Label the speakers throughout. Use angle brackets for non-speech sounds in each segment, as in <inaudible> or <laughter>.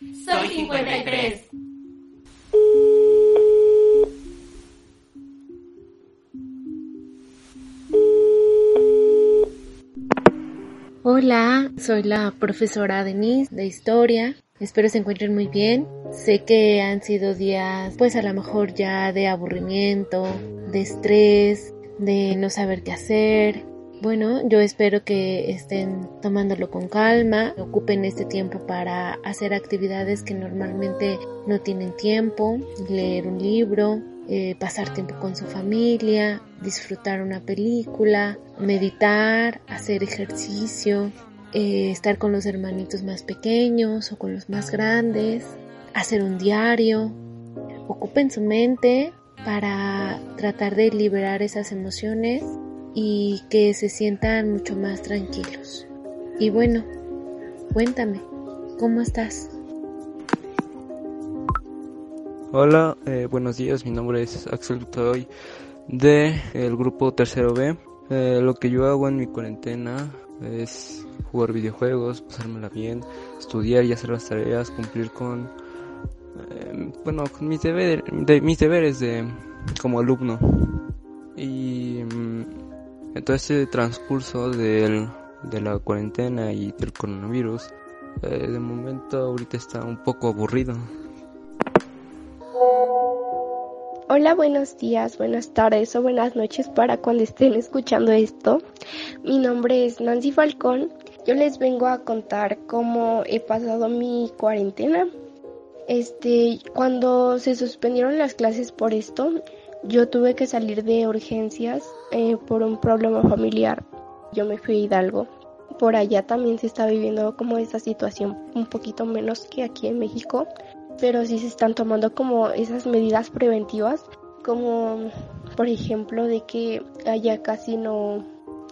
Speaker 1: Soy 53.
Speaker 2: Hola, soy la profesora Denise de Historia. Espero se encuentren muy bien. Sé que han sido días, pues a lo mejor ya de aburrimiento, de estrés, de no saber qué hacer. Bueno, yo espero que estén tomándolo con calma, ocupen este tiempo para hacer actividades que normalmente no tienen tiempo, leer un libro, eh, pasar tiempo con su familia, disfrutar una película, meditar, hacer ejercicio, eh, estar con los hermanitos más pequeños o con los más grandes, hacer un diario. Ocupen su mente para tratar de liberar esas emociones y que se sientan mucho más tranquilos. Y bueno, cuéntame, ¿cómo estás?
Speaker 3: Hola, eh, buenos días, mi nombre es Axel Toy de el grupo Tercero B. Eh, lo que yo hago en mi cuarentena es jugar videojuegos, pasármela bien, estudiar y hacer las tareas, cumplir con, eh, bueno, mis, deber, de, mis deberes de, como alumno. Y mm, en todo este transcurso del, de la cuarentena y del coronavirus, eh, de momento ahorita está un poco aburrido.
Speaker 4: Hola, buenos días, buenas tardes o buenas noches para cuando estén escuchando esto. Mi nombre es Nancy Falcón. Yo les vengo a contar cómo he pasado mi cuarentena. Este, cuando se suspendieron las clases por esto, yo tuve que salir de urgencias eh, por un problema familiar. Yo me fui a Hidalgo. Por allá también se está viviendo como esta situación un poquito menos que aquí en México pero sí se están tomando como esas medidas preventivas, como por ejemplo de que allá casi no,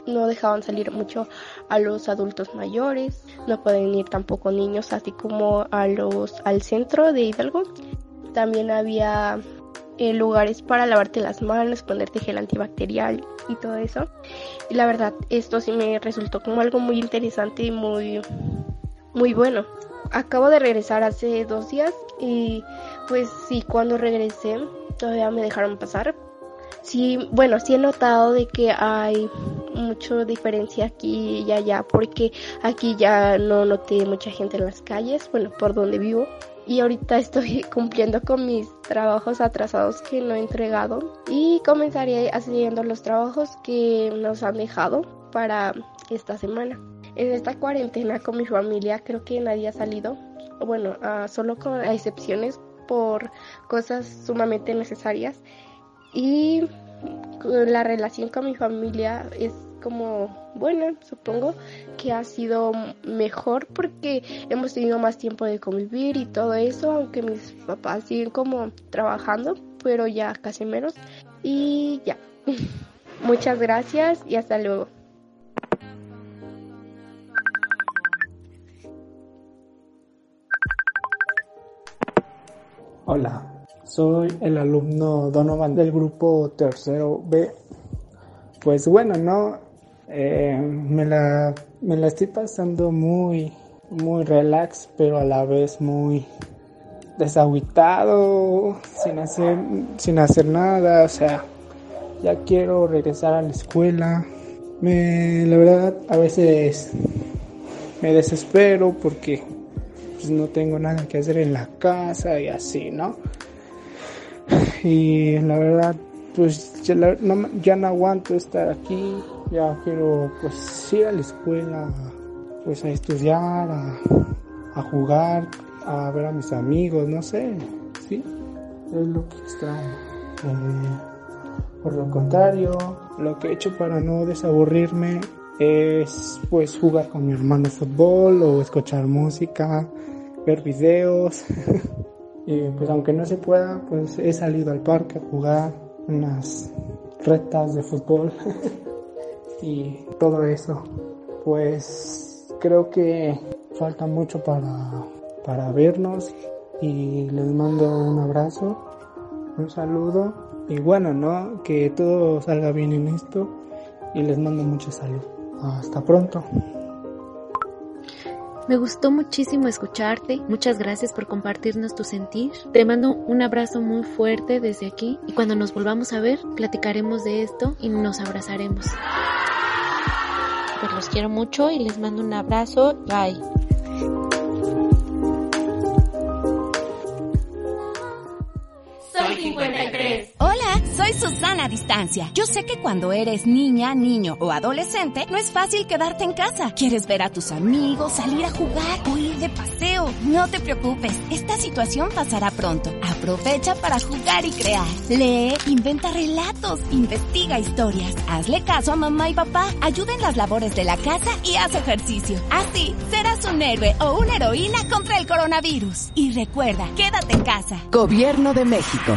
Speaker 4: no dejaban salir mucho a los adultos mayores, no pueden ir tampoco niños así como a los al centro de Hidalgo. También había eh, lugares para lavarte las manos, ponerte gel antibacterial y todo eso. Y la verdad, esto sí me resultó como algo muy interesante y muy, muy bueno. Acabo de regresar hace dos días y pues sí, cuando regresé todavía me dejaron pasar. Sí, bueno, sí he notado de que hay mucha diferencia aquí y allá porque aquí ya no noté mucha gente en las calles, bueno, por donde vivo. Y ahorita <laughs> estoy cumpliendo con mis trabajos atrasados que no he entregado y comenzaré haciendo los trabajos que nos han dejado para esta semana. En esta cuarentena con mi familia creo que nadie ha salido bueno, uh, solo con excepciones por cosas sumamente necesarias y la relación con mi familia es como buena, supongo que ha sido mejor porque hemos tenido más tiempo de convivir y todo eso, aunque mis papás siguen como trabajando, pero ya casi menos. Y ya, <laughs> muchas gracias y hasta luego.
Speaker 5: Hola, soy el alumno Donovan del grupo tercero B. Pues bueno, no, eh, me, la, me la estoy pasando muy, muy relax, pero a la vez muy desaguitado, sin hacer, sin hacer nada, o sea, ya quiero regresar a la escuela. Me, la verdad, a veces me desespero porque pues no tengo nada que hacer en la casa y así, ¿no? Y la verdad, pues ya, no, ya no aguanto estar aquí, ya quiero pues ir a la escuela, pues a estudiar, a, jugar, a ver a mis amigos, no sé, ¿sí? Es lo que extraño. Eh, por lo contrario, lo que he hecho para no desaburrirme es pues jugar con mi hermano fútbol o escuchar música, ver videos. <laughs> y pues aunque no se pueda, pues he salido al parque a jugar unas retas de fútbol <laughs> y todo eso. Pues creo que falta mucho para, para vernos y les mando un abrazo, un saludo y bueno, ¿no? Que todo salga bien en esto y les mando mucha salud. Hasta pronto.
Speaker 2: Me gustó muchísimo escucharte. Muchas gracias por compartirnos tu sentir. Te mando un abrazo muy fuerte desde aquí y cuando nos volvamos a ver platicaremos de esto y nos abrazaremos. Pues los quiero mucho y les mando un abrazo. Bye.
Speaker 1: Soy 53.
Speaker 6: Hola, soy Susana Distancia. Yo sé que cuando eres niña, niño o adolescente, no es fácil quedarte en casa. Quieres ver a tus amigos, salir a jugar o de paseo. No te preocupes, esta situación pasará pronto. Aprovecha para jugar y crear. Lee, inventa relatos, investiga historias. Hazle caso a mamá y papá, ayuda en las labores de la casa y haz ejercicio. Así serás un héroe o una heroína contra el coronavirus. Y recuerda, quédate en casa.
Speaker 7: Gobierno de México.